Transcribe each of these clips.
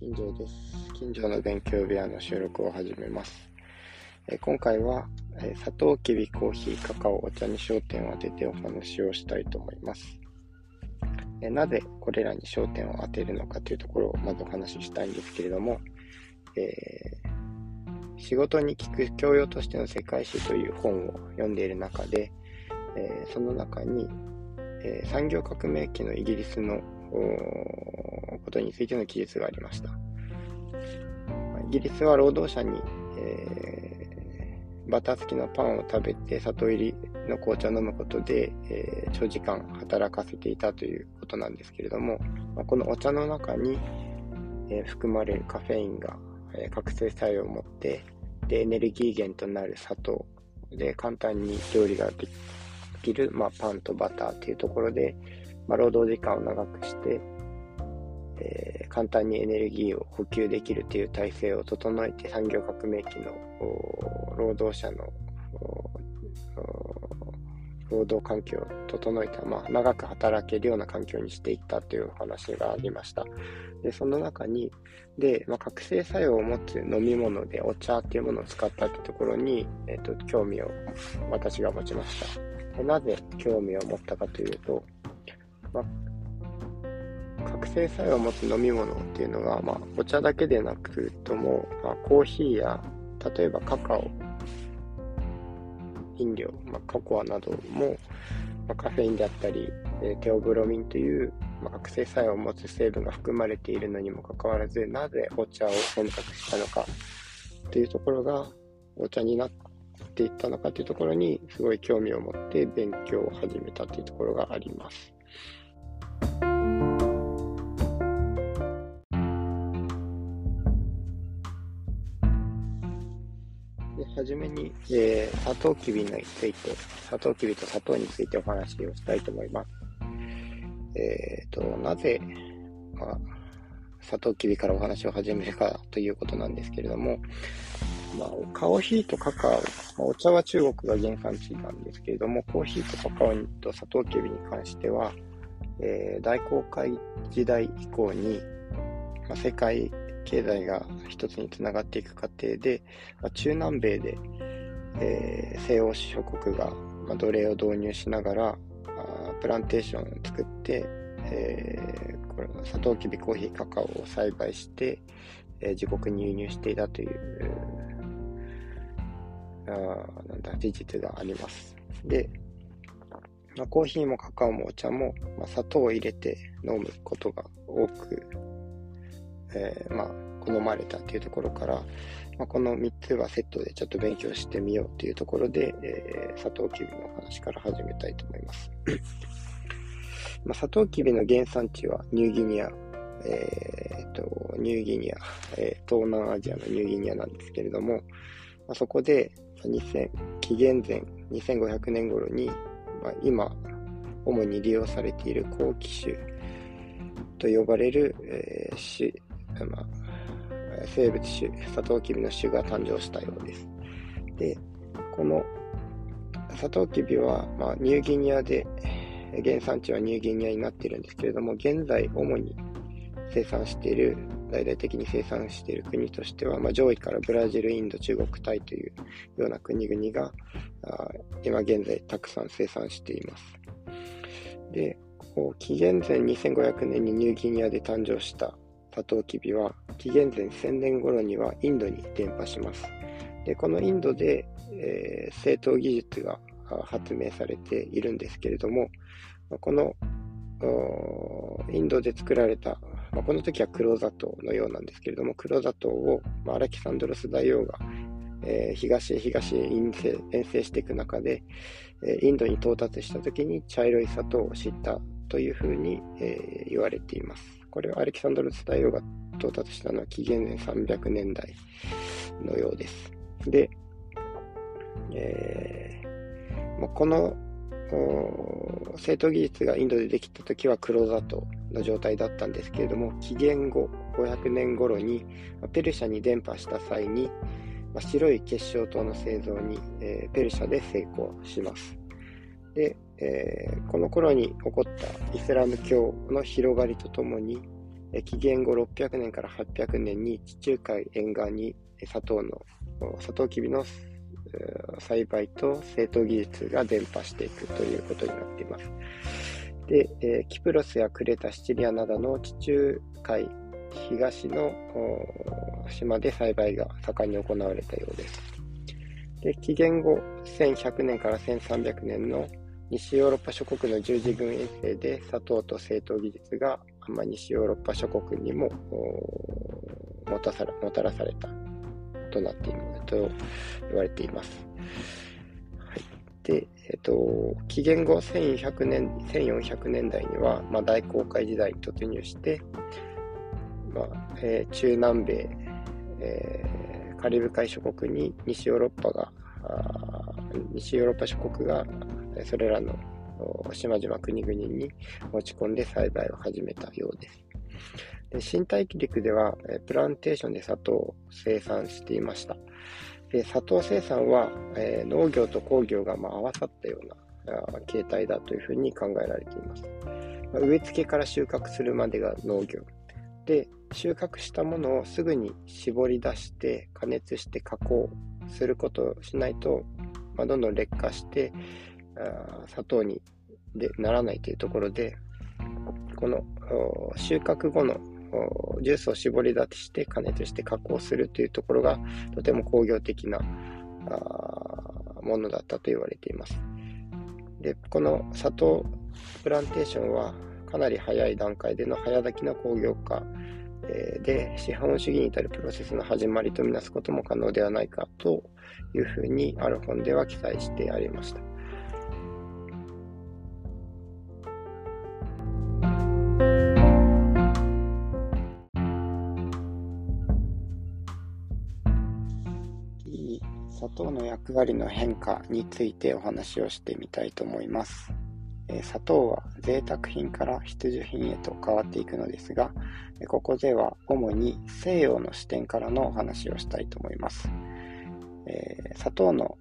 近所です。近所の勉強部屋の収録を始めます。え今回は、えサトウキビ、コーヒー、カカオ、お茶に焦点を当ててお話をしたいと思います。えなぜこれらに焦点を当てるのかというところをまずお話ししたいんですけれども、えー、仕事に聞く教養としての世界史という本を読んでいる中で、えー、その中に、えー、産業革命期のイギリスのことについての記述がありました。イギリスは労働者に、えー、バター付きのパンを食べて砂糖入りの紅茶を飲むことで、えー、長時間働かせていたということなんですけれども、ま、このお茶の中に、えー、含まれるカフェインが、え覚醒作用を持ってでエネルギー源となる砂糖で簡単に料理ができる、まあ、パンとバターというところで、まあ、労働時間を長くして、えー、簡単にエネルギーを補給できるという体制を整えて産業革命期の労働者の労働環境を整えた、まあ、長く働けるような環境にしていったというお話がありました。で、その中に、で、まあ、覚醒作用を持つ飲み物でお茶っていうものを使ったってところに、えっ、と、興味を私が持ちました。でなぜ興味を持ったかというと、まあ、覚醒作用を持つ飲み物っていうのが、まあ、お茶だけでなくとも、まあ、コーヒーや例えばカカオ飲料、まあ、ココアなども、まあ、カフェインであったり、えテオブロミンという、まあ、覚醒作用を持つ成分が含まれているのにもかかわらずなぜお茶を選択したのかというところがお茶になっていったのかというところにすごい興味を持って勉強を始めたというところがあります。はじめに、えー、サトウキビについて、サトウキビと砂糖についてお話をしたいと思います。えっ、ー、と、なぜ、まあ、サトウキビからお話を始めるかということなんですけれども、まあ、コーヒーとカカオ、まあ、お茶は中国が原産地なんですけれども、コーヒーとカカオとサトウキビに関しては、えー、大航海時代以降に、まあ、世界経済が一つにつながっていく過程で、まあ、中南米で、えー、西欧諸国が、まあ、奴隷を導入しながら、あプランテーションを作って、えー、これサトウキビ、コーヒー、カカオを栽培して、えー、自国に輸入していたという、あなんだ事実があります。で、まあ、コーヒーもカカオもお茶も、まあ、砂糖を入れて飲むことが多くえー、まあ、好まれたというところから、まあ、この3つはセットでちょっと勉強してみようというところで、えー、サトウキビの話から始めたいと思います。まあ、サトウキビの原産地はニューギニア、えーと、ニューギニア、えー、東南アジアのニューギニアなんですけれども、まあ、そこで2000紀元前2500年頃に、まあ、今主に利用されている高気種と呼ばれる、えー、まあ、生物種、サトウキビの種が誕生したようです。で、このサトウキビは、まあ、ニューギニアで、原産地はニューギニアになっているんですけれども、現在主に生産している、大々的に生産している国としては、まあ、上位からブラジル、インド、中国、タイというような国々が、あ今現在たくさん生産しています。で、こう紀元前2500年にニューギニアで誕生したサトウキビは紀元前1000年頃にはインドに伝播します。でこのインドで、えー、製糖技術が発明されているんですけれども、このインドで作られた、まあ、この時は黒砂糖のようなんですけれども、黒砂糖を、まあ、アレキサンドロス大王が、えー、東へ東へ遠征遠征していく中で、えー、インドに到達した時に茶色い砂糖を知ったというふうに、えー、言われています。これはアレキサンドロス大王が到達したのは紀元前300年代のようです。で、えー、もうこの製糖技術がインドでできた時は黒砂糖の状態だったんですけれども、紀元後500年頃にペルシャに伝播した際に、白い結晶糖の製造に、えー、ペルシャで成功します。で、えー、この頃に起こったイスラム教の広がりとともに、紀元後600年から800年に地中海沿岸に砂糖の、砂糖きびの栽培と製糖技術が伝播していくということになっています。で、えキプロスやクレタ、シチリアなどの地中海東の島で栽培が盛んに行われたようです。で紀元後1100年から1300年の西ヨーロッパ諸国の十字軍衛星で砂糖と製糖技術が、まあ、西ヨーロッパ諸国にももたさらもたらされたとなっていると言われています。はい、で、えっ、と、紀元後1100年、1400年代には、まあ、大航海時代に突入して、まあえー、中南米、えー、カリブ海諸国に西ヨーロッパが、西ヨーロッパ諸国がそれらの島々国々に持ち込んで栽培を始めたようです。で新大陸ではプランテーションで砂糖を生産していました。で砂糖生産は、えー、農業と工業がまあ合わさったような形態だというふうに考えられています。まあ、植え付けから収穫するまでが農業。で、収穫したものをすぐに絞り出して加熱して加工することをしないと、まあ、どんどん劣化して砂糖にでならないというところで、この収穫後のジュースを絞り出して加熱して加工するというところがとても工業的なものだったと言われています。で、この砂糖プランテーションはかなり早い段階での早炊きの工業化で資本主義に至るプロセスの始まりとみなすことも可能ではないかというふうにある本では記載してありました。糖の役割の変化についてお話をしてみたいと思います。え砂糖は贅沢品から必需品へと変わっていくのですが、ここでは主に西洋の視点からのお話をしたいと思います。えー、砂糖の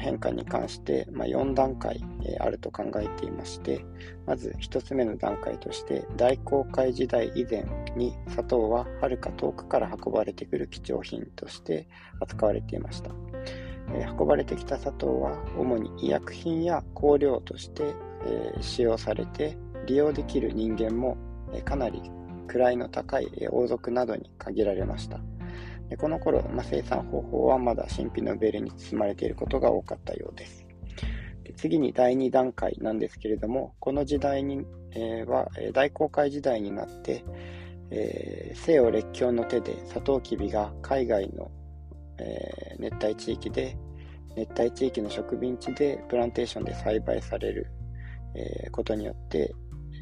変化に関して、まあ、4段階、えあると考えていまして、まず1つ目の段階として、大航海時代以前に砂糖ははるか遠くから運ばれてくる貴重品として扱われていました。え運ばれてきた砂糖は主に医薬品や香料として、え使用されて利用できる人間も、えかなり位の高い王族などに限られました。でこの頃、まあ、生産方法はまだ神秘のベルに包まれていることが多かったようです。で次に第2段階なんですけれども、この時代に、えー、は大航海時代になって、えー、西洋列強の手でサトウキビが海外の、えー、熱帯地域で熱帯地域の植民地でプランテーションで栽培される、え、ことによって、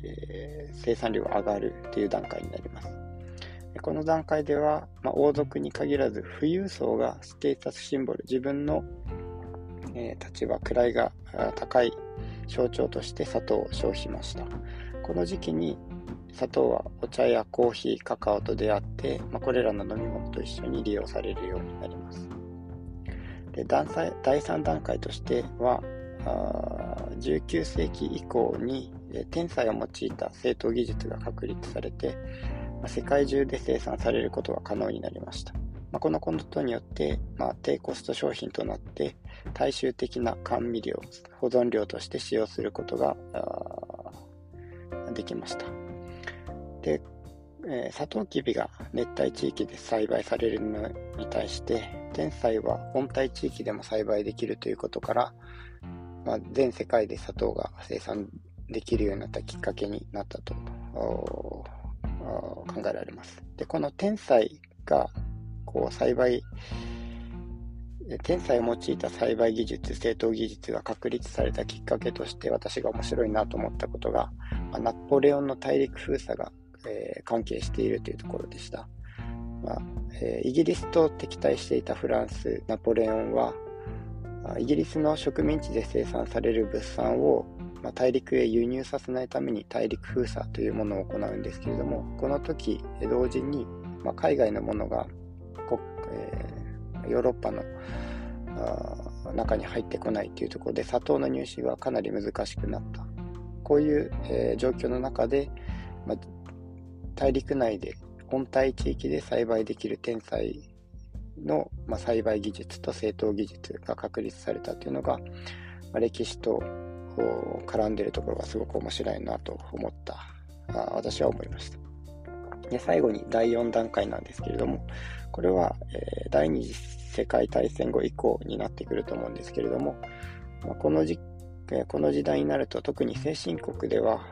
え生産量が上がるという段階になります。この段階では、まあ、王族に限らず富裕層がステータスシンボル、自分の、えー、立場、位が高い象徴として砂糖を消費しました。この時期に砂糖はお茶やコーヒー、カカオと出会って、まあ、これらの飲み物と一緒に利用されるようになります。で第3段階としては、19世紀以降に天才を用いた製糖技術が確立されて、世界中で生産されることが可能になりました。まあ、このことによって、まあ、低コスト商品となって大衆的な甘味料、保存料として使用することができました。で、えー、サトウキビが熱帯地域で栽培されるのに対して、天才は温帯地域でも栽培できるということから、まあ、全世界で砂糖が生産できるようになったきっかけになったと考えられます。で、この天才が、こう、栽培、天才を用いた栽培技術、製糖技術が確立されたきっかけとして私が面白いなと思ったことが、まあ、ナポレオンの大陸封鎖が、えー、関係しているというところでした。まあえー、イギリスと敵対していたフランス、ナポレオンは、イギリスの植民地で生産される物産をまあ、大陸へ輸入させないために大陸封鎖というものを行うんですけれども、この時、同時に、まあ、海外のものが、えー、ヨーロッパの中に入ってこないというところで、砂糖の入手はかなり難しくなった。こういう、えー、状況の中で、まあ、大陸内で温帯地域で栽培できる天才の、まあ、栽培技術と製糖技術が確立されたというのが、まあ、歴史とこう絡んでるところがすごく面白いなと思ったあ私は思いましたで最後に第4段階なんですけれどもこれは、えー、第二次世界大戦後以降になってくると思うんですけれども、まあ、このじこの時代になると特に先進国では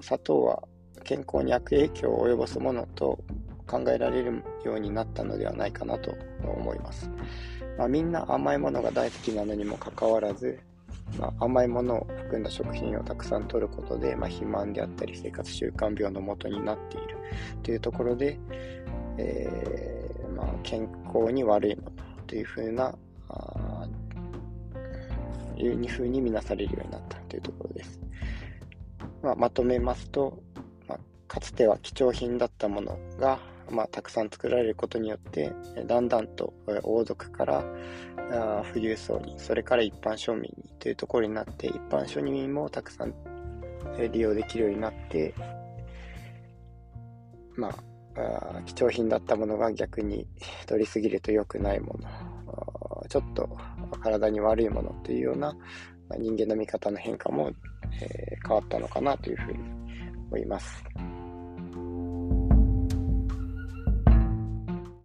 砂糖は健康に悪影響を及ぼすものと考えられるようになったのではないかなと思います。まあ、みんな甘いものが大好きなのにもかかわらず、まあ、甘いものを含んだ食品をたくさん取ることで、まあ、肥満であったり生活習慣病のもとになっているというところで、えー、まあ、健康に悪いものというふうないうふうに見なされるようになったというところです。まあ、まとめますと、まあ、かつては貴重品だったものが、まあ、たくさん作られることによってだんだんと王族から富裕層にそれから一般庶民にというところになって一般庶民もたくさん利用できるようになってまあ貴重品だったものが逆に取りすぎると良くないものちょっと体に悪いものというような人間の見方の変化も、え、変わったのかなというふうに思います。